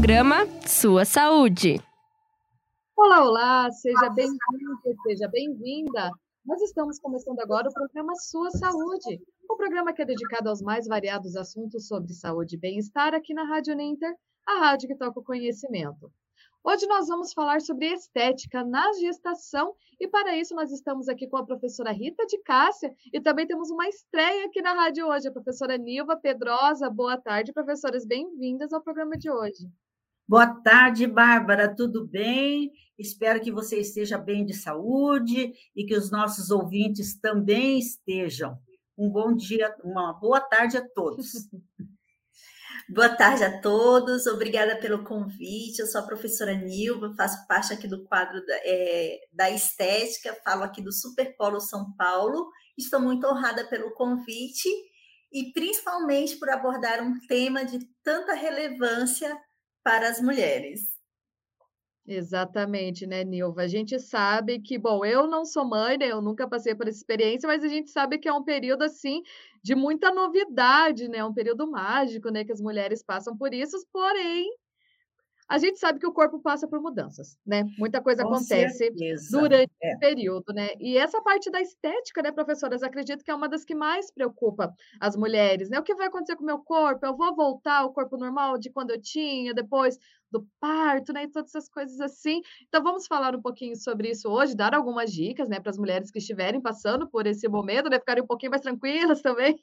Programa Sua Saúde. Olá, olá, seja bem-vindo, seja bem-vinda. Nós estamos começando agora o programa Sua Saúde, o um programa que é dedicado aos mais variados assuntos sobre saúde e bem-estar aqui na Rádio Ninter, a rádio que toca o conhecimento. Hoje nós vamos falar sobre estética na gestação e para isso nós estamos aqui com a professora Rita de Cássia e também temos uma estreia aqui na rádio hoje, a professora Nilva Pedrosa. Boa tarde, professoras, bem-vindas ao programa de hoje. Boa tarde, Bárbara, tudo bem? Espero que você esteja bem de saúde e que os nossos ouvintes também estejam. Um bom dia, uma boa tarde a todos. Boa tarde a todos, obrigada pelo convite. Eu sou a professora Nilva, faço parte aqui do quadro da, é, da Estética, falo aqui do Superpolo São Paulo. Estou muito honrada pelo convite e principalmente por abordar um tema de tanta relevância para as mulheres. Exatamente, né, Nilva? A gente sabe que, bom, eu não sou mãe, né? Eu nunca passei por essa experiência, mas a gente sabe que é um período assim de muita novidade, né? Um período mágico, né? Que as mulheres passam por isso, porém, a gente sabe que o corpo passa por mudanças, né? Muita coisa Com acontece certeza. durante é. o período, né? E essa parte da estética, né, professoras, acredito que é uma das que mais preocupa as mulheres, né? O que vai acontecer com o meu corpo? Eu vou voltar ao corpo normal de quando eu tinha, depois do parto, né? E todas essas coisas assim. Então, vamos falar um pouquinho sobre isso hoje, dar algumas dicas, né, para as mulheres que estiverem passando por esse momento, né? Ficarem um pouquinho mais tranquilas também,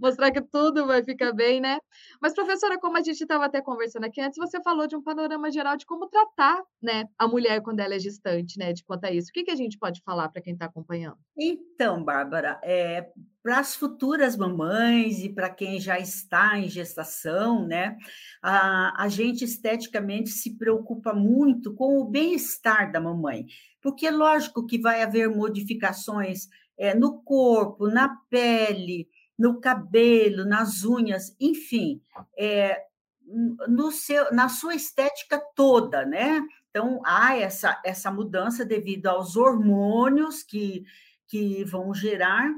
mostrar que tudo vai ficar bem, né? Mas, professora, como a gente estava até conversando aqui antes, você falou de um panorama geral de como tratar, né, a mulher quando ela é gestante, né? De quanto a isso. O que, que a gente pode falar para quem está acompanhando? Então, Bárbara, é, para as futuras mamães e para quem já está em gestação, né? A, a gente esteticamente se preocupa muito com o bem-estar da mamãe, porque lógico que vai haver modificações é, no corpo, na pele, no cabelo, nas unhas, enfim, é, no seu, na sua estética toda, né? Então, há essa, essa mudança devido aos hormônios que, que vão gerar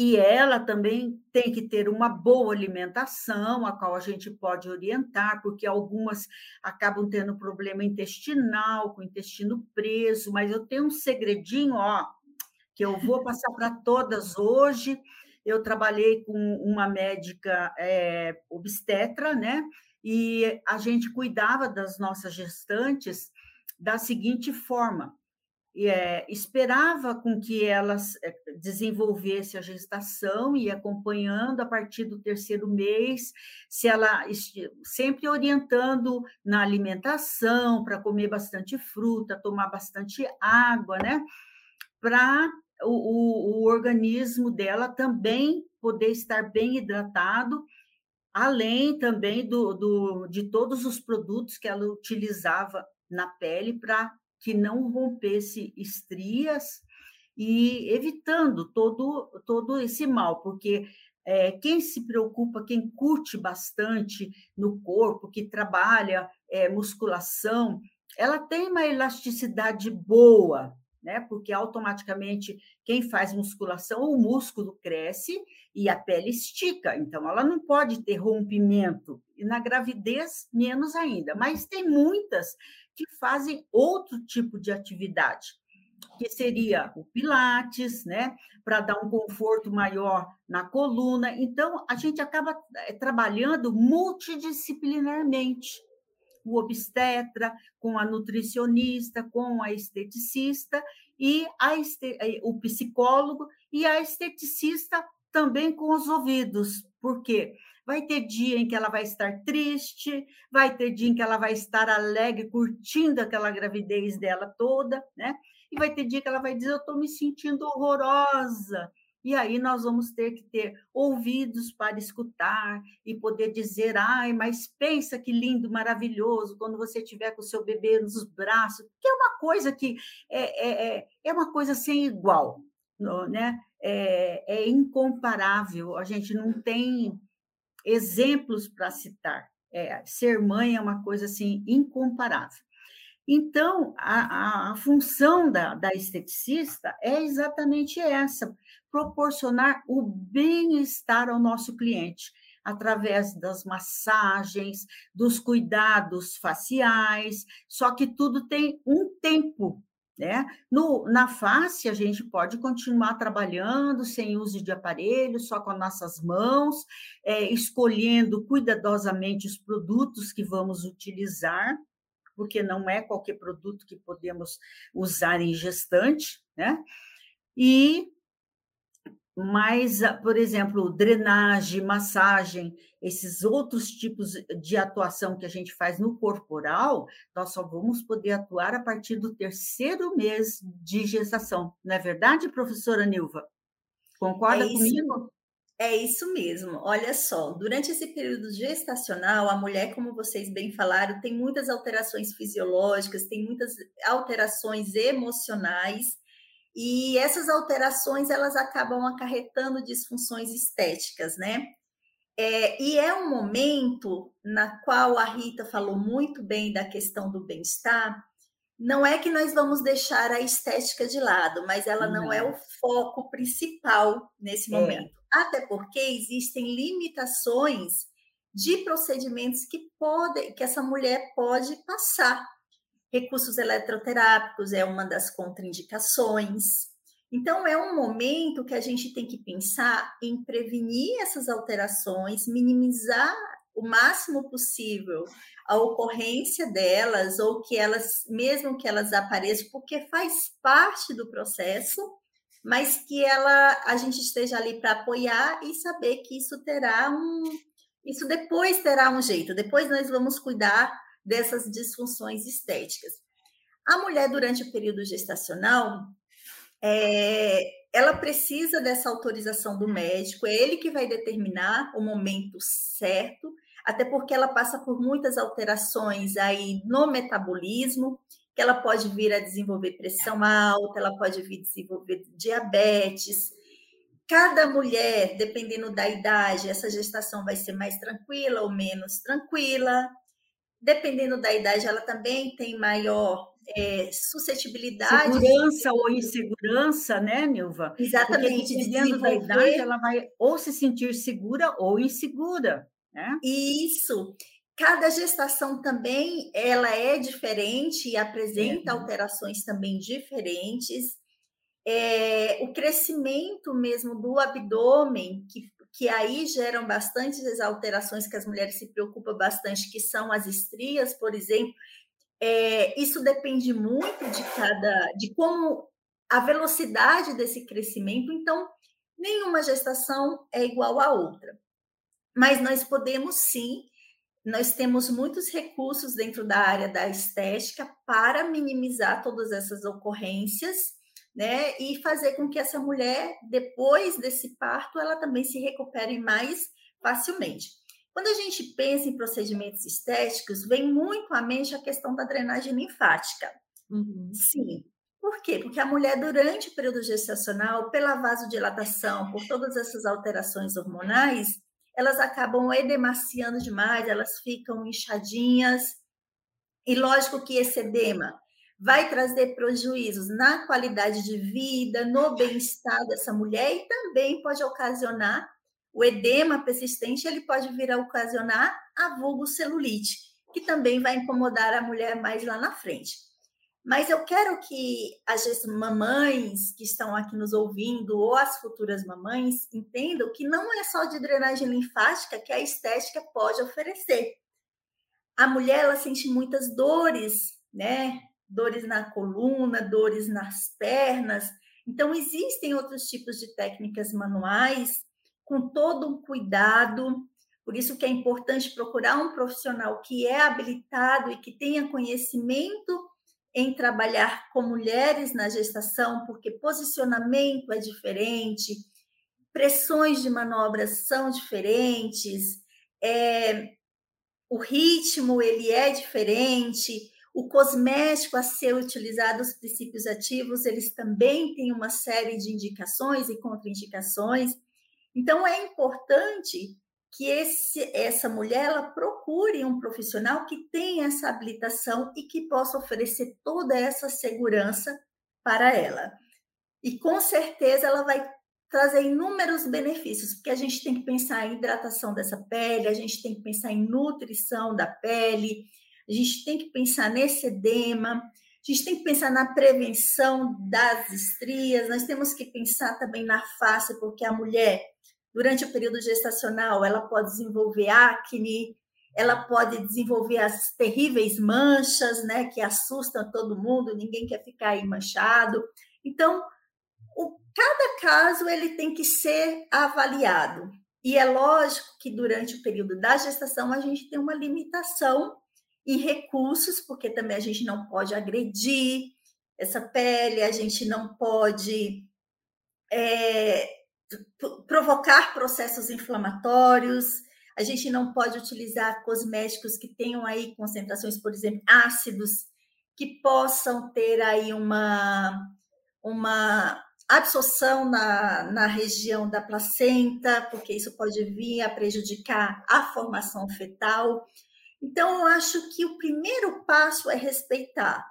e ela também tem que ter uma boa alimentação, a qual a gente pode orientar, porque algumas acabam tendo problema intestinal, com o intestino preso, mas eu tenho um segredinho, ó, que eu vou passar para todas hoje. Eu trabalhei com uma médica é, obstetra, né? E a gente cuidava das nossas gestantes da seguinte forma: é, esperava com que elas eh, desenvolvesse a gestação e acompanhando a partir do terceiro mês, se ela sempre orientando na alimentação para comer bastante fruta, tomar bastante água, né? Para o, o, o organismo dela também poder estar bem hidratado, além também do, do, de todos os produtos que ela utilizava na pele para que não rompesse estrias e evitando todo, todo esse mal, porque é, quem se preocupa, quem curte bastante no corpo, que trabalha é, musculação, ela tem uma elasticidade boa, né? Porque automaticamente quem faz musculação, o músculo cresce e a pele estica, então ela não pode ter rompimento. E na gravidez, menos ainda. Mas tem muitas que fazem outro tipo de atividade, que seria o Pilates, né? Para dar um conforto maior na coluna. Então, a gente acaba eh, trabalhando multidisciplinarmente o obstetra, com a nutricionista, com a esteticista e a este, eh, o psicólogo e a esteticista também com os ouvidos. Por quê? Vai ter dia em que ela vai estar triste, vai ter dia em que ela vai estar alegre, curtindo aquela gravidez dela toda, né? E vai ter dia que ela vai dizer: Eu estou me sentindo horrorosa, e aí nós vamos ter que ter ouvidos para escutar e poder dizer, ai, mas pensa que lindo, maravilhoso, quando você tiver com o seu bebê nos braços, que é uma coisa que é, é, é, é uma coisa sem igual, né? É, é incomparável, a gente não tem exemplos para citar. É, ser mãe é uma coisa assim incomparável. Então, a, a, a função da, da esteticista é exatamente essa: proporcionar o bem-estar ao nosso cliente. através das massagens, dos cuidados faciais, só que tudo tem um tempo. Né? No, na face, a gente pode continuar trabalhando sem uso de aparelho, só com as nossas mãos, é, escolhendo cuidadosamente os produtos que vamos utilizar, porque não é qualquer produto que podemos usar em gestante, né? E mas, por exemplo, drenagem, massagem, esses outros tipos de atuação que a gente faz no corporal, nós só vamos poder atuar a partir do terceiro mês de gestação. Não é verdade, professora Nilva? Concorda é comigo? É isso mesmo. Olha só, durante esse período gestacional, a mulher, como vocês bem falaram, tem muitas alterações fisiológicas, tem muitas alterações emocionais, e essas alterações elas acabam acarretando disfunções estéticas, né? É, e é um momento na qual a Rita falou muito bem da questão do bem-estar. Não é que nós vamos deixar a estética de lado, mas ela não, não é o foco principal nesse é. momento. Até porque existem limitações de procedimentos que podem, que essa mulher pode passar. Recursos eletroterápicos é uma das contraindicações. Então, é um momento que a gente tem que pensar em prevenir essas alterações, minimizar o máximo possível a ocorrência delas, ou que elas, mesmo que elas apareçam, porque faz parte do processo, mas que ela a gente esteja ali para apoiar e saber que isso terá um isso depois terá um jeito, depois nós vamos cuidar dessas disfunções estéticas. A mulher durante o período gestacional, é, ela precisa dessa autorização do médico, é ele que vai determinar o momento certo, até porque ela passa por muitas alterações aí no metabolismo, que ela pode vir a desenvolver pressão alta, ela pode vir a desenvolver diabetes. Cada mulher, dependendo da idade, essa gestação vai ser mais tranquila ou menos tranquila. Dependendo da idade, ela também tem maior é, suscetibilidade. Segurança ou insegurança, né, Nilva? Exatamente. Porque dependendo da idade, ela vai ou se sentir segura ou insegura. Né? Isso. Cada gestação também ela é diferente e apresenta é. alterações também diferentes. É, o crescimento mesmo do abdômen, que, que aí geram bastante alterações que as mulheres se preocupam bastante, que são as estrias, por exemplo. É, isso depende muito de cada, de como a velocidade desse crescimento. Então, nenhuma gestação é igual à outra. Mas nós podemos sim nós temos muitos recursos dentro da área da estética para minimizar todas essas ocorrências, né? E fazer com que essa mulher, depois desse parto, ela também se recupere mais facilmente. Quando a gente pensa em procedimentos estéticos, vem muito à mente a questão da drenagem linfática. Uhum. Sim. Por quê? Porque a mulher, durante o período gestacional, pela vasodilatação, por todas essas alterações hormonais, elas acabam edemaciando demais, elas ficam inchadinhas. E lógico que esse edema vai trazer prejuízos na qualidade de vida, no bem-estar dessa mulher e também pode ocasionar o edema persistente, ele pode vir a ocasionar a vulgocelulite, que também vai incomodar a mulher mais lá na frente. Mas eu quero que as mamães que estão aqui nos ouvindo, ou as futuras mamães, entendam que não é só de drenagem linfática que a estética pode oferecer. A mulher ela sente muitas dores, né? Dores na coluna, dores nas pernas. Então, existem outros tipos de técnicas manuais com todo um cuidado. Por isso que é importante procurar um profissional que é habilitado e que tenha conhecimento em trabalhar com mulheres na gestação, porque posicionamento é diferente, pressões de manobras são diferentes, é, o ritmo ele é diferente, o cosmético a ser utilizado, os princípios ativos, eles também têm uma série de indicações e contraindicações. Então, é importante que esse, essa mulher ela procure um profissional que tenha essa habilitação e que possa oferecer toda essa segurança para ela. E com certeza ela vai trazer inúmeros benefícios, porque a gente tem que pensar em hidratação dessa pele, a gente tem que pensar em nutrição da pele, a gente tem que pensar nesse edema, a gente tem que pensar na prevenção das estrias, nós temos que pensar também na face, porque a mulher, durante o período gestacional, ela pode desenvolver acne, ela pode desenvolver as terríveis manchas, né, que assustam todo mundo, ninguém quer ficar aí manchado. Então, o, cada caso ele tem que ser avaliado. E é lógico que durante o período da gestação a gente tem uma limitação em recursos, porque também a gente não pode agredir essa pele, a gente não pode é, provocar processos inflamatórios, a gente não pode utilizar cosméticos que tenham aí concentrações, por exemplo, ácidos, que possam ter aí uma, uma absorção na, na região da placenta, porque isso pode vir a prejudicar a formação fetal. Então, eu acho que o primeiro passo é respeitar,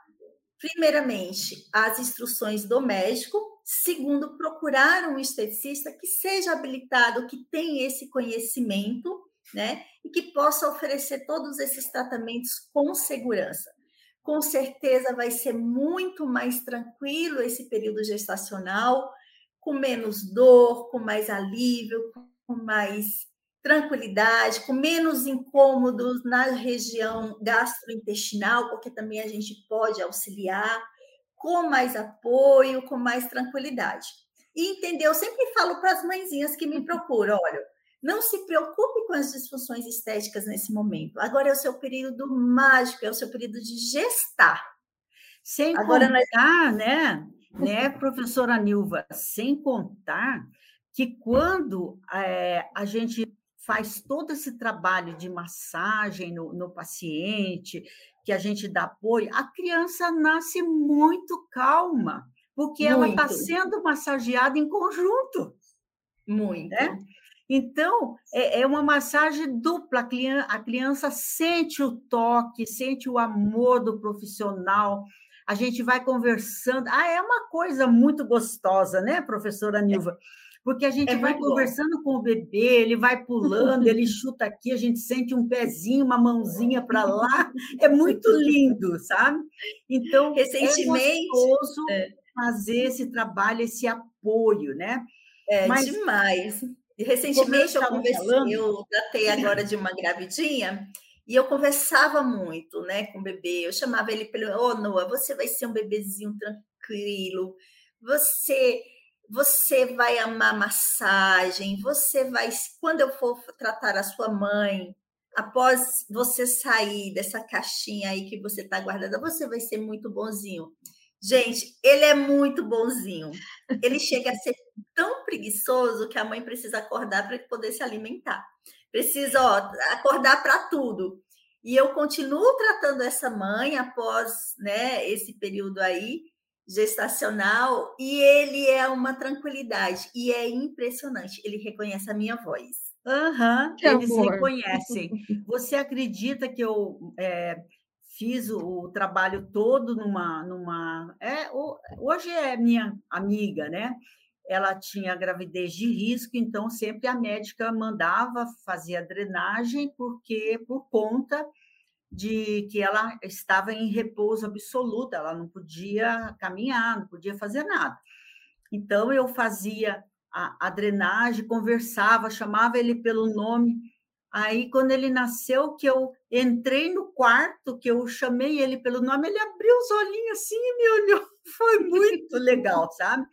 primeiramente, as instruções do médico, segundo, procurar um esteticista que seja habilitado, que tenha esse conhecimento, né, e que possa oferecer todos esses tratamentos com segurança. Com certeza vai ser muito mais tranquilo esse período gestacional, com menos dor, com mais alívio, com mais tranquilidade, com menos incômodos na região gastrointestinal, porque também a gente pode auxiliar, com mais apoio, com mais tranquilidade. E entendeu? Eu sempre falo para as mãezinhas que me procuram, olha, não se preocupe com as disfunções estéticas nesse momento. Agora é o seu período mágico, é o seu período de gestar. Sem Agora contar, nós... né, né, professora Nilva, sem contar que quando é, a gente faz todo esse trabalho de massagem no, no paciente, que a gente dá apoio, a criança nasce muito calma, porque muito. ela está sendo massageada em conjunto. Muito. Né? Então, é, é uma massagem dupla. A criança sente o toque, sente o amor do profissional. A gente vai conversando. Ah, é uma coisa muito gostosa, né, professora Nilva? Porque a gente é vai conversando bom. com o bebê, ele vai pulando, ele chuta aqui, a gente sente um pezinho, uma mãozinha para lá. É muito lindo, sabe? Então, Recentemente, é gostoso é. fazer esse trabalho, esse apoio, né? É Mas, demais. E recentemente eu conversei, falando... eu tratei agora de uma gravidinha e eu conversava muito, né, com o bebê. Eu chamava ele pelo, ô oh, Noah, você vai ser um bebezinho tranquilo. Você você vai amar massagem, você vai quando eu for tratar a sua mãe, após você sair dessa caixinha aí que você está guardada, você vai ser muito bonzinho. Gente, ele é muito bonzinho. Ele chega a ser tão preguiçoso que a mãe precisa acordar para poder se alimentar. Precisa ó, acordar para tudo. E eu continuo tratando essa mãe após né, esse período aí gestacional e ele é uma tranquilidade e é impressionante. Ele reconhece a minha voz. Uhum, eles amor. reconhecem. Você acredita que eu é, fiz o, o, trabalho todo numa. numa é, hoje é minha amiga, né? Ela tinha gravidez de risco, então sempre a médica mandava fazer a drenagem, porque por conta de que ela estava em repouso absoluto, ela não podia caminhar, não podia fazer nada. Então eu fazia a, a drenagem, conversava, chamava ele pelo nome Aí, quando ele nasceu, que eu entrei no quarto, que eu chamei ele pelo nome, ele abriu os olhinhos assim e me olhou. Foi muito legal, sabe?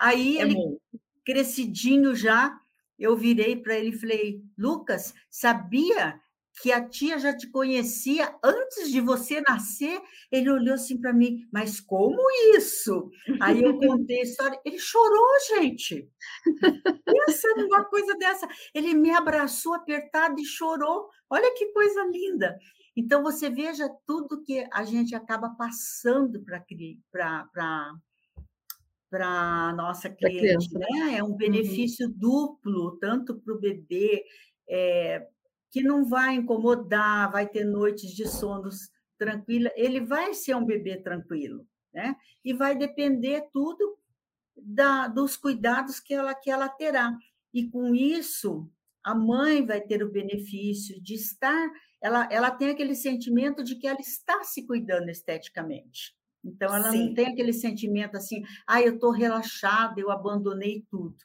Aí, é ele, bom. crescidinho já, eu virei para ele e falei: Lucas, sabia que a tia já te conhecia antes de você nascer. Ele olhou assim para mim, mas como isso? Aí eu contei a história. Ele chorou, gente. Pensa numa coisa dessa. Ele me abraçou apertado e chorou. Olha que coisa linda. Então, você veja tudo que a gente acaba passando para para a nossa cliente, criança. né? É um uhum. benefício uhum. duplo, tanto para o bebê, é, que não vai incomodar, vai ter noites de sonos tranquila, ele vai ser um bebê tranquilo, né? E vai depender tudo da, dos cuidados que ela, que ela terá. E com isso, a mãe vai ter o benefício de estar, ela, ela tem aquele sentimento de que ela está se cuidando esteticamente. Então, ela Sim. não tem aquele sentimento assim, ah, eu estou relaxada, eu abandonei tudo.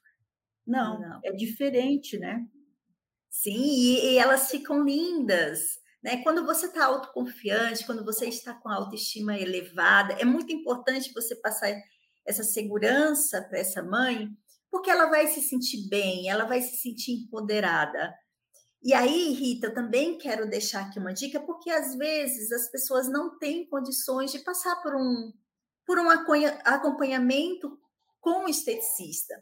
Não, não, é diferente, né? Sim, e, e elas ficam lindas. Né? Quando você está autoconfiante, quando você está com a autoestima elevada, é muito importante você passar essa segurança para essa mãe, porque ela vai se sentir bem, ela vai se sentir empoderada. E aí, Rita, eu também quero deixar aqui uma dica, porque às vezes as pessoas não têm condições de passar por um, por um acompanhamento com o esteticista.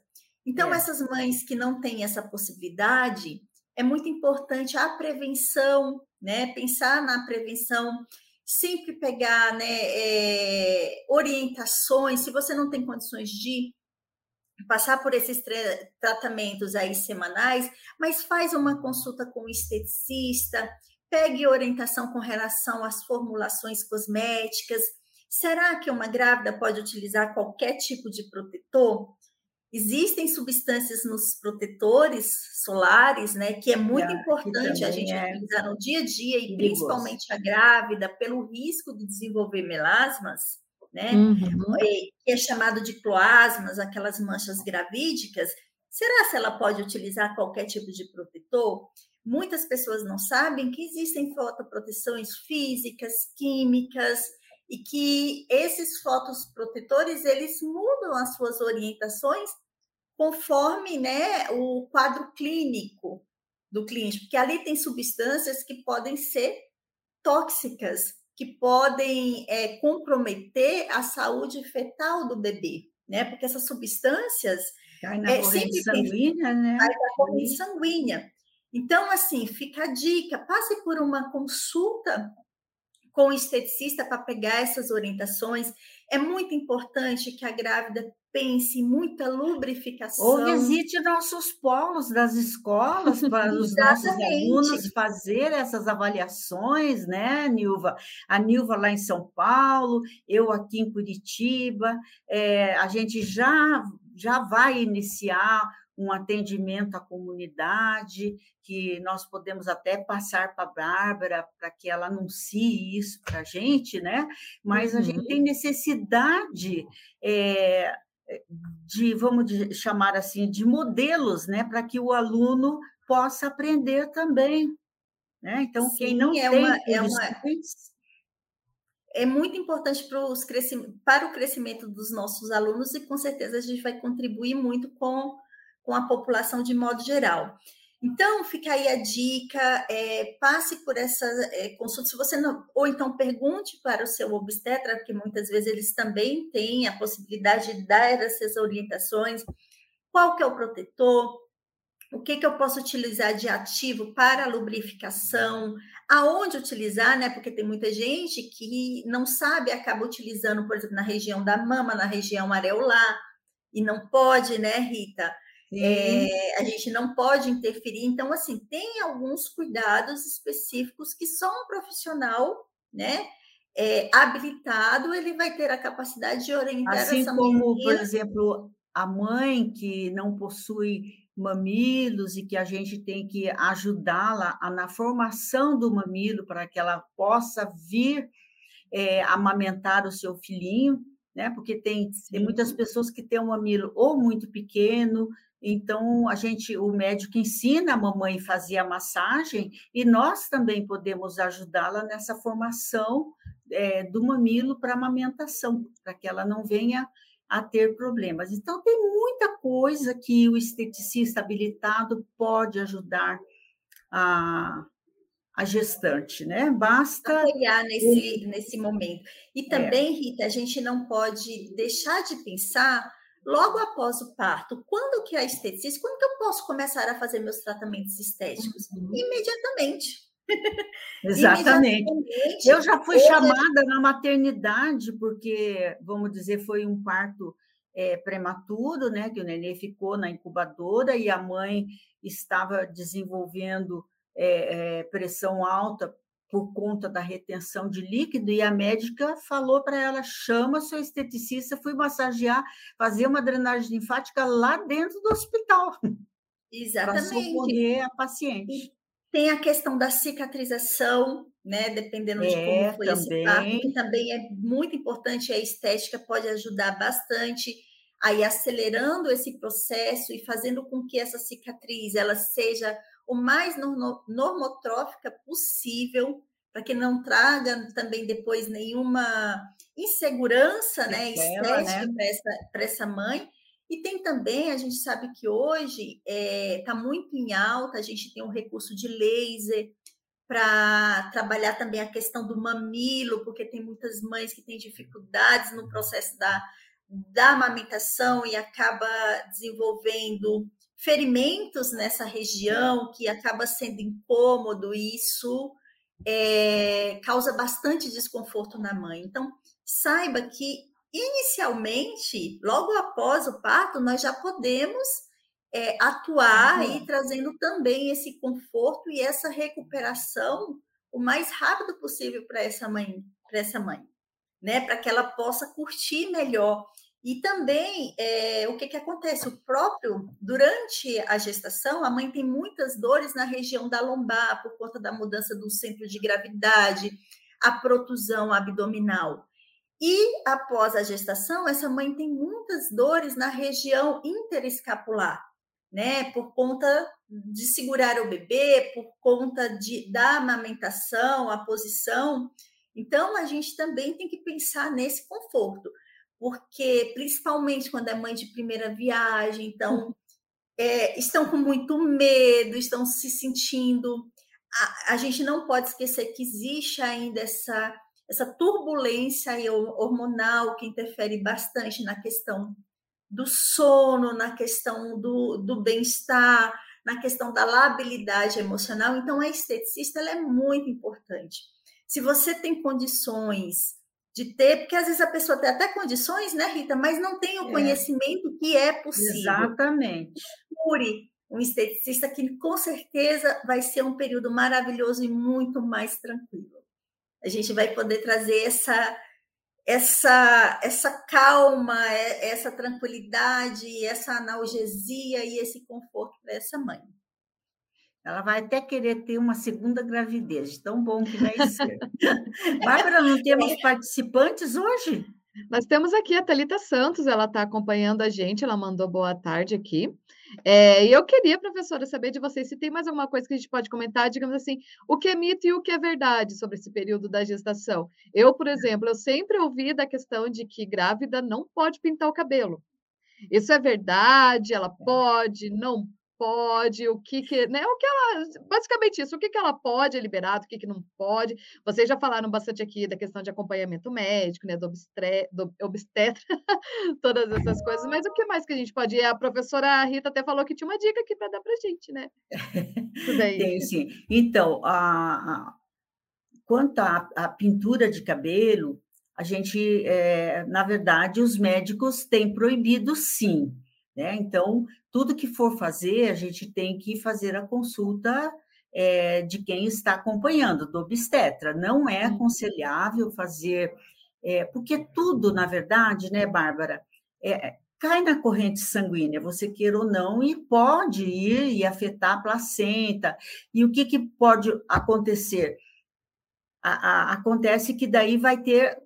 Então, é. essas mães que não têm essa possibilidade, é muito importante a prevenção, né? Pensar na prevenção, sempre pegar né, é, orientações. Se você não tem condições de passar por esses tratamentos aí semanais, mas faz uma consulta com o esteticista, pegue orientação com relação às formulações cosméticas. Será que uma grávida pode utilizar qualquer tipo de protetor? Existem substâncias nos protetores solares, né, que é muito importante a gente é utilizar no dia a dia e principalmente a grávida pelo risco de desenvolver melasmas né? Uhum. Que é chamado de cloasmas, aquelas manchas gravídicas. Será se ela pode utilizar qualquer tipo de protetor? Muitas pessoas não sabem que existem fotoproteções físicas, químicas, e que esses fotoprotetores eles mudam as suas orientações conforme né, o quadro clínico do cliente, porque ali tem substâncias que podem ser tóxicas que podem é, comprometer a saúde fetal do bebê, né? Porque essas substâncias Cai na é, corrente sanguínea, né? Cai na corrente sanguínea. Então, assim, fica a dica, passe por uma consulta com o esteticista para pegar essas orientações. É muito importante que a grávida pense em muita lubrificação. Ou visite nossos polos das escolas para os nossos alunos fazer essas avaliações, né, Nilva? A Nilva lá em São Paulo, eu aqui em Curitiba, é, a gente já, já vai iniciar um atendimento à comunidade, que nós podemos até passar para a Bárbara para que ela anuncie isso para a gente, né? Mas uhum. a gente uhum. tem necessidade é, de, vamos chamar assim, de modelos, né? Para que o aluno possa aprender também. Né? Então, Sim, quem não é tem uma, é uma é muito importante para, o crescimento dos nossos alunos e com certeza a gente vai contribuir muito com com a população de modo geral. Então, fica aí a dica, é, passe por essa é, consulta, se você não, ou então pergunte para o seu obstetra, porque muitas vezes eles também têm a possibilidade de dar essas orientações, qual que é o protetor, o que, que eu posso utilizar de ativo para lubrificação, aonde utilizar, né? Porque tem muita gente que não sabe, acaba utilizando, por exemplo, na região da mama, na região areolar, e não pode, né, Rita? É, a gente não pode interferir. Então, assim, tem alguns cuidados específicos que só um profissional, né, é, habilitado, ele vai ter a capacidade de orientar assim essa como, menina. por exemplo, a mãe que não possui mamilos e que a gente tem que ajudá-la na formação do mamilo para que ela possa vir é, amamentar o seu filhinho, né? Porque tem, tem muitas pessoas que têm um mamilo ou muito pequeno, então, a gente, o médico ensina a mamãe a fazer a massagem e nós também podemos ajudá-la nessa formação é, do mamilo para amamentação, para que ela não venha a ter problemas. Então, tem muita coisa que o esteticista habilitado pode ajudar a, a gestante, né? Basta apoiar nesse, nesse momento. E é. também, é. Rita, a gente não pode deixar de pensar logo após o parto, quando que é a esteticista, quando que eu posso começar a fazer meus tratamentos estéticos? Uhum. Imediatamente. Exatamente. Imediatamente. Eu já fui chamada na maternidade, porque, vamos dizer, foi um parto é, prematuro, né? Que o neném ficou na incubadora e a mãe estava desenvolvendo é, é, pressão alta por conta da retenção de líquido, e a médica falou para ela: chama seu esteticista, fui massagear, fazer uma drenagem linfática lá dentro do hospital. Exatamente. Para socorrer a paciente. Tem a questão da cicatrização, né? Dependendo de É, como foi esse também. parto, que também é muito importante, a estética pode ajudar bastante aí acelerando esse processo e fazendo com que essa cicatriz ela seja o mais normo- normotrófica possível, para que não traga também depois nenhuma insegurança, né, estética né? para essa, essa mãe. E tem também, a gente sabe que hoje está muito em alta, a gente tem um recurso de laser para trabalhar também a questão do mamilo, porque tem muitas mães que têm dificuldades no processo da, da amamentação e acaba desenvolvendo ferimentos nessa região que acaba sendo incômodo e isso é, causa bastante desconforto na mãe. Então, saiba que inicialmente, logo após o parto, nós já podemos é, atuar Uhum. aí trazendo também esse conforto e essa recuperação o mais rápido possível para essa mãe, para essa mãe, né? Para que ela possa curtir melhor. E também é, o que, que acontece? O próprio, durante a gestação, a mãe tem muitas dores na região da lombar por conta da mudança do centro de gravidade, a protusão abdominal. E após a gestação, essa mãe tem muitas dores na região interescapular, né? Por conta de segurar o bebê, por conta de, da amamentação, a posição. Então, a gente também tem que pensar nesse conforto, porque principalmente quando é mãe de primeira viagem, então é, estão com muito medo, estão se sentindo. A, a gente não pode esquecer que existe ainda essa essa turbulência hormonal que interfere bastante na questão do sono, na questão do, do bem-estar, na questão da labilidade emocional. Então, a esteticista é muito importante. Se você tem condições de ter, porque às vezes a pessoa tem até condições, né, Rita, mas não tem o É. conhecimento que é possível. Exatamente. Procure um esteticista que com certeza vai ser um período maravilhoso e muito mais tranquilo a gente vai poder trazer essa essa essa calma, essa tranquilidade, essa analgesia e esse conforto para essa mãe. Ela vai até querer ter uma segunda gravidez, tão bom que vai ser. Bárbara, não temos participantes hoje? Nós temos aqui a Thalita Santos, ela está acompanhando a gente, ela mandou boa tarde aqui. É, e eu queria, professora, saber de vocês se tem mais alguma coisa que a gente pode comentar, digamos assim, o que é mito e o que é verdade sobre esse período da gestação. Eu, por exemplo, eu sempre ouvi da questão de que grávida não pode pintar o cabelo. Isso é verdade? Ela pode? Não pode? O que que, né? O que ela, basicamente isso, o que que ela pode é liberado, o que que não pode. Vocês já falaram bastante aqui da questão de acompanhamento médico, né, do, obstre, do obstetra, todas essas coisas, mas o que mais que a gente pode? A professora Rita até falou que tinha uma dica aqui para dar para gente, né? Isso daí. Tem sim. Então, a, a, quanto à, à pintura de cabelo, a gente, é, na verdade, os médicos têm proibido sim. Né? Então, tudo que for fazer, a gente tem que fazer a consulta é, de quem está acompanhando, do obstetra. Não é aconselhável fazer, é, porque tudo, na verdade, né, Bárbara, é, cai na corrente sanguínea, você queira ou não, e pode ir e afetar a placenta. E o que, que pode acontecer? A, a, acontece que daí vai ter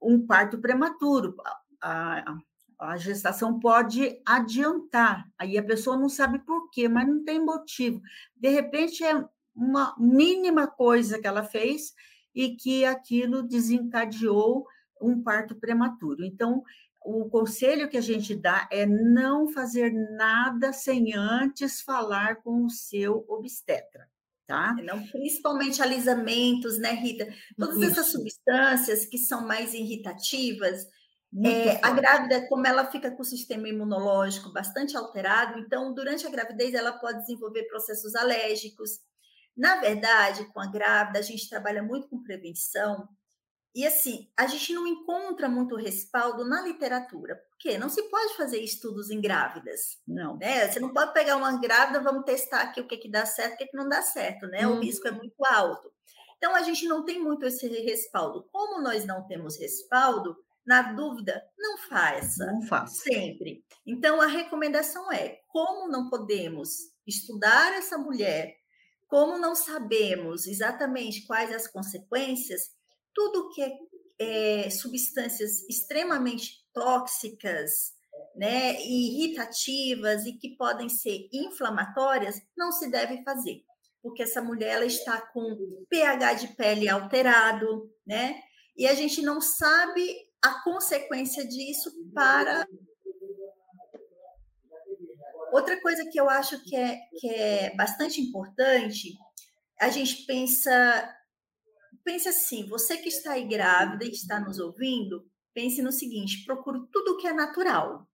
um parto prematuro. A, a gestação pode adiantar, aí a pessoa não sabe por quê, mas não tem motivo. De repente, é uma mínima coisa que ela fez e que aquilo desencadeou um parto prematuro. Então, o conselho que a gente dá é não fazer nada sem antes falar com o seu obstetra. Tá? Não, principalmente alisamentos, né, Rita? Todas Isso. essas substâncias que são mais irritativas, é, a grávida, como ela fica com o sistema imunológico bastante alterado, então, durante a gravidez, ela pode desenvolver processos alérgicos. Na verdade, com a grávida, a gente trabalha muito com prevenção. E, assim, a gente não encontra muito respaldo na literatura. Por quê? Não se pode fazer estudos em grávidas. Não. Né? Você não pode pegar uma grávida, vamos testar aqui o que, que dá certo o que, que não dá certo, né? Hum. O risco é muito alto. Então, a gente não tem muito esse respaldo. Como nós não temos respaldo, na dúvida, não faça. Não faça. Sempre. Então, a recomendação é: como não podemos estudar essa mulher, como não sabemos exatamente quais as consequências, tudo que é, é substâncias extremamente tóxicas, né, irritativas e que podem ser inflamatórias, não se deve fazer, porque essa mulher ela está com pH de pele alterado, né? E a gente não sabe a consequência disso para Outra coisa que eu acho que é, que é bastante importante, a gente pensa, pensa assim, você que está aí grávida e está nos ouvindo, pense no seguinte, procure tudo que é natural,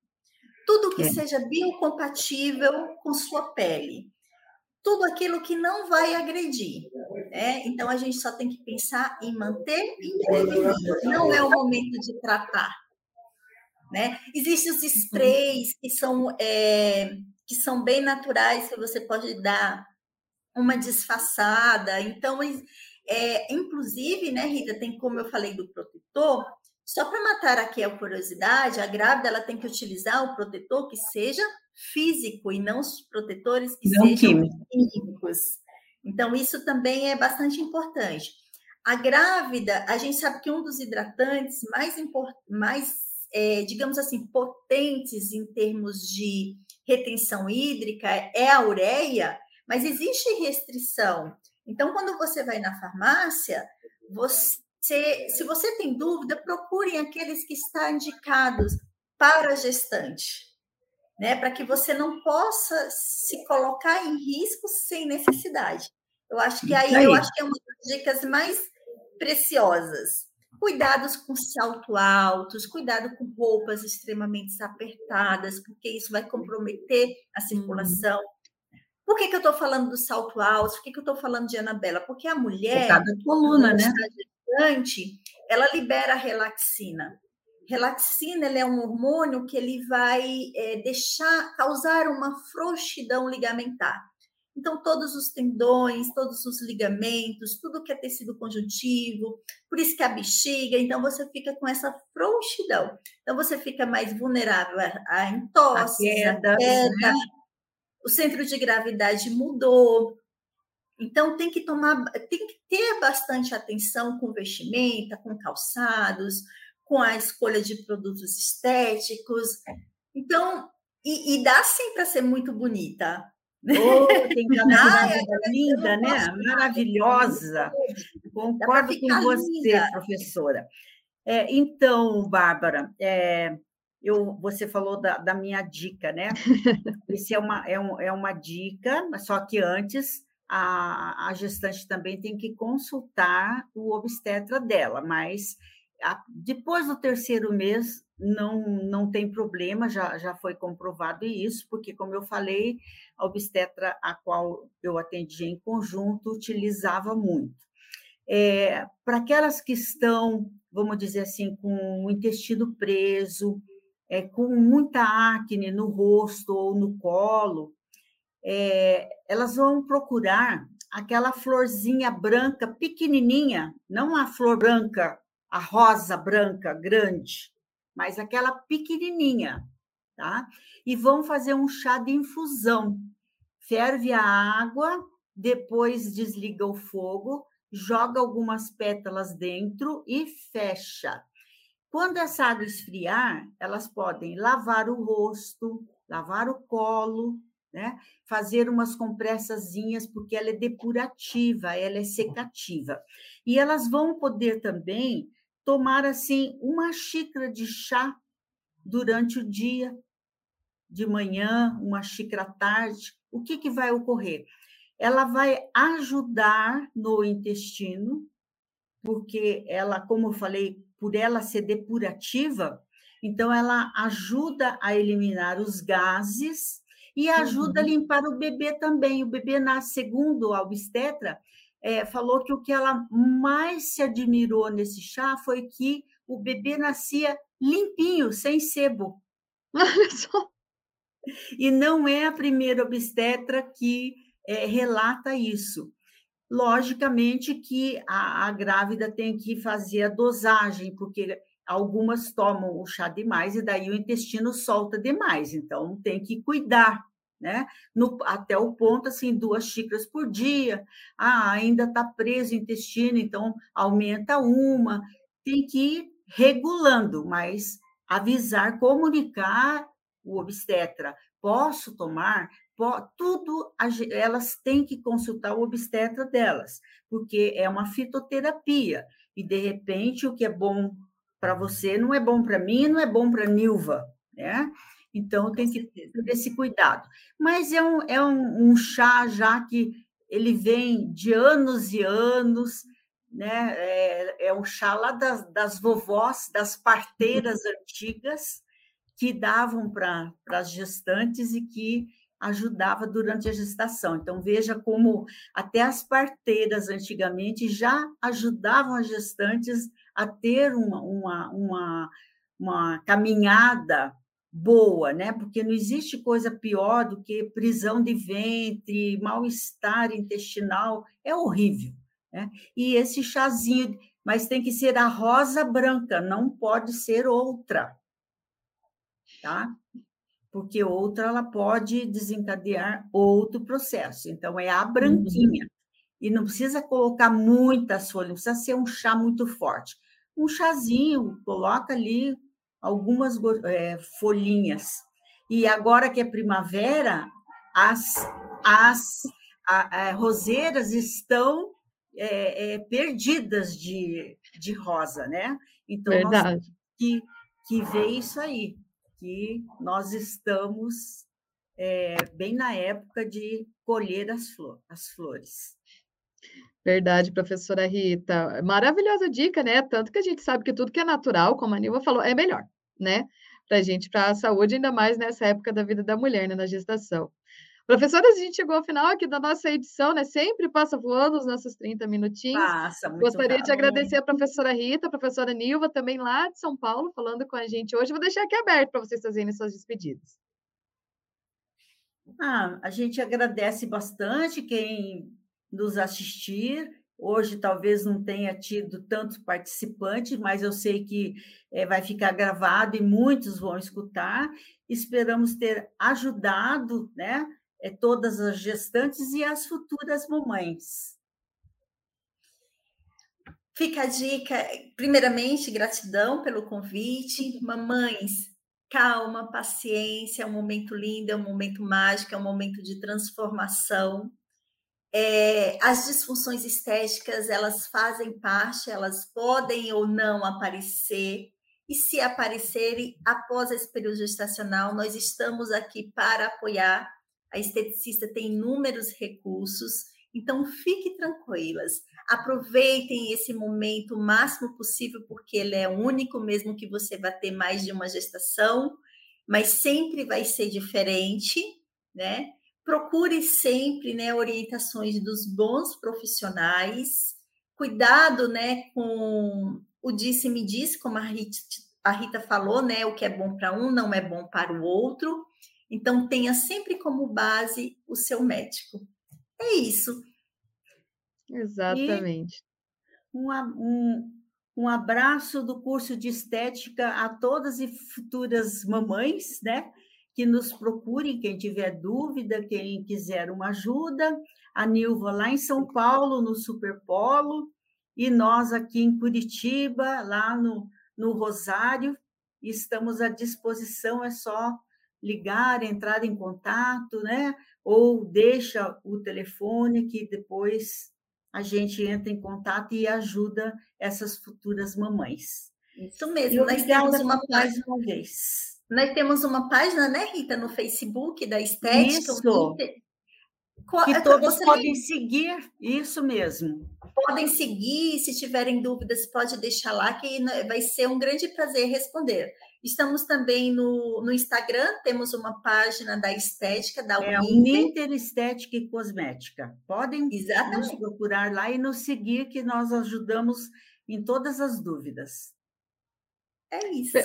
tudo que é. seja biocompatível com sua pele, tudo aquilo que não vai agredir. Né? Então, a gente só tem que pensar em manter prevenido. Não é o momento de tratar. Né? Existem os sprays que são, é, que são bem naturais, que você pode dar uma disfarçada. Então, é, inclusive, né, Rita, tem como eu falei do protetor, só para matar aqui a curiosidade, a grávida ela tem que utilizar o protetor que seja físico e não os protetores que não sejam químicos. Então, isso também é bastante importante. A grávida, a gente sabe que um dos hidratantes mais, mais é, digamos assim, potentes em termos de retenção hídrica é a ureia, mas existe restrição. Então, quando você vai na farmácia, você se, você tem dúvida, procurem aqueles que estão indicados para a gestante, né? Para que você não possa se colocar em risco sem necessidade. Eu acho que aí, aí. eu acho que é uma das dicas mais preciosas. Cuidados com salto altos, cuidado com roupas extremamente apertadas, porque isso vai comprometer a uhum. circulação. Por que, que eu estou falando do salto alto? Por que, que eu estou falando de Anabela? Porque a mulher. Por coluna, né? ela libera relaxina. Relaxina é um hormônio que ele vai é, deixar causar uma frouxidão ligamentar. Então, todos os tendões, todos os ligamentos, tudo que é tecido conjuntivo, por isso que a bexiga, então você fica com essa frouxidão. Então, você fica mais vulnerável a, queda, a queda né? o centro de gravidade mudou, então, tem que tomar, tem que ter bastante atenção com vestimenta, com calçados, com a escolha de produtos estéticos. Então, e, e dá sim para ser muito bonita. Oh, tem ah, é, linda, né? Maravilhosa. Concordo com você, linda. professora. É, então, Bárbara, é, eu, você falou da, da minha dica, né? Isso é uma, é, um, é uma dica, só que antes a, a gestante também tem que consultar o obstetra dela, mas depois do terceiro mês não, não tem problema, já, já foi comprovado isso, porque, como eu falei, a obstetra a qual eu atendia em conjunto utilizava muito. É, Para aquelas que estão, vamos dizer assim, com o intestino preso, é, com muita acne no rosto ou no colo, é, elas vão procurar aquela florzinha branca pequenininha, não a flor branca, a rosa branca grande, mas aquela pequenininha, tá? E vão fazer um chá de infusão. Ferve a água, depois desliga o fogo, joga algumas pétalas dentro e fecha. Quando essa água esfriar, elas podem lavar o rosto, lavar o colo, né? Fazer umas compressazinhas, porque ela é depurativa, ela é secativa. E elas vão poder também tomar, assim, uma xícara de chá durante o dia, de manhã, uma xícara à tarde. O que, que vai ocorrer? Ela vai ajudar no intestino, porque ela, como eu falei, por ela ser depurativa, então ela ajuda a eliminar os gases e ajuda uhum. a limpar o bebê também. O bebê, na segundo a obstetra, é, falou que o que ela mais se admirou nesse chá foi que o bebê nascia limpinho, sem sebo. Olha só. E não é a primeira obstetra que é, relata isso. Logicamente que a, a grávida tem que fazer a dosagem, porque algumas tomam o chá demais e daí o intestino solta demais, então tem que cuidar, né? No, até o ponto assim, duas xícaras por dia. Ah, ainda está preso o intestino, então aumenta uma. Tem que ir regulando, mas avisar, comunicar o obstetra. Posso tomar? tudo elas têm que consultar o obstetra delas, porque é uma fitoterapia. E de repente o que é bom para você não é bom para mim, não é bom para Nilva, né? Então tem que ter esse cuidado. Mas é um, é um, um chá já que ele vem de anos e anos, né? É, é um chá lá das, das vovós, das parteiras antigas, que davam para as gestantes e que ajudava durante a gestação. Então, veja como até as parteiras antigamente já ajudavam as gestantes a ter uma, uma, uma, uma caminhada boa, né? Porque não existe coisa pior do que prisão de ventre, mal-estar intestinal, é horrível, né? E esse chazinho, mas tem que ser a rosa branca, não pode ser outra, tá? porque outra ela pode desencadear outro processo. Então, é a branquinha. E não precisa colocar muitas folhas, não precisa ser um chá muito forte. Um chazinho, coloca ali algumas é, folhinhas. E agora que é primavera, as, as a, a, roseiras estão é, é, perdidas de, de rosa, né? Então, Verdade. nós que, que ver isso aí que nós estamos é, bem na época de colher as, flor, as flores. Verdade, professora Rita. Maravilhosa dica, né? Tanto que a gente sabe que tudo que é natural, como a Nilva falou, é melhor, né? Para a gente, para a saúde, ainda mais nessa época da vida da mulher, né? Na gestação. Professoras, a gente chegou ao final aqui da nossa edição, né? Sempre passa voando os nossos 30 minutinhos. Passa, muito Gostaria de agradecer a professora Rita, a professora Nilva, também lá de São Paulo, falando com a gente hoje. Vou deixar aqui aberto para vocês fazerem suas despedidas. Ah, a gente agradece bastante quem nos assistir. Hoje talvez não tenha tido tantos participantes, mas eu sei que é, vai ficar gravado e muitos vão escutar. Esperamos ter ajudado, né? é, todas as gestantes e as futuras mamães. Fica a dica, primeiramente, gratidão pelo convite. Mamães, calma, paciência, é um momento lindo, é um momento mágico, é um momento de transformação. É, as disfunções estéticas, elas fazem parte, elas podem ou não aparecer, e se aparecerem após esse período gestacional, nós estamos aqui para apoiar a esteticista tem inúmeros recursos, então fique tranquilas. Aproveitem esse momento o máximo possível, porque ele é único, mesmo que você vá ter mais de uma gestação, mas sempre vai ser diferente, né? Procure sempre né, orientações dos bons profissionais. Cuidado né, com o disse-me disse, como a Rita, a Rita falou, né? O que é bom para um não é bom para o outro. Então, tenha sempre como base o seu médico. É isso. Exatamente. Um, um, um abraço do curso de estética a todas e futuras mamães, né? Que nos procurem, quem tiver dúvida, quem quiser uma ajuda. A Nilva lá em São Paulo, no Superpolo, e nós aqui em Curitiba, lá no, no Rosário, estamos à disposição, é só ligar, entrar em contato, né? Ou deixa o telefone que depois a gente entra em contato e ajuda essas futuras mamães. Isso mesmo, nós temos uma página uma vez. Nós temos uma página, né, Rita, no Facebook da Estética. Isso. Que todos podem seguir, isso mesmo. Podem seguir, se tiverem dúvidas, pode deixar lá, que vai ser um grande prazer responder. Estamos também no, no Instagram, temos uma página da estética, da é Uninter. Estética e Cosmética. Podem Exatamente. nos procurar lá e nos seguir, que nós ajudamos em todas as dúvidas. É isso.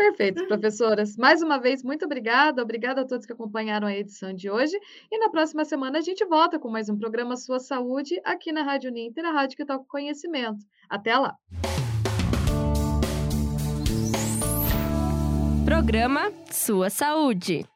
Perfeito, professoras. Mais uma vez, muito obrigada. Obrigada a todos que acompanharam a edição de hoje. E na próxima semana a gente volta com mais um programa Sua Saúde aqui na Rádio Ninter, a rádio que toca conhecimento. Até lá. Programa Sua Saúde.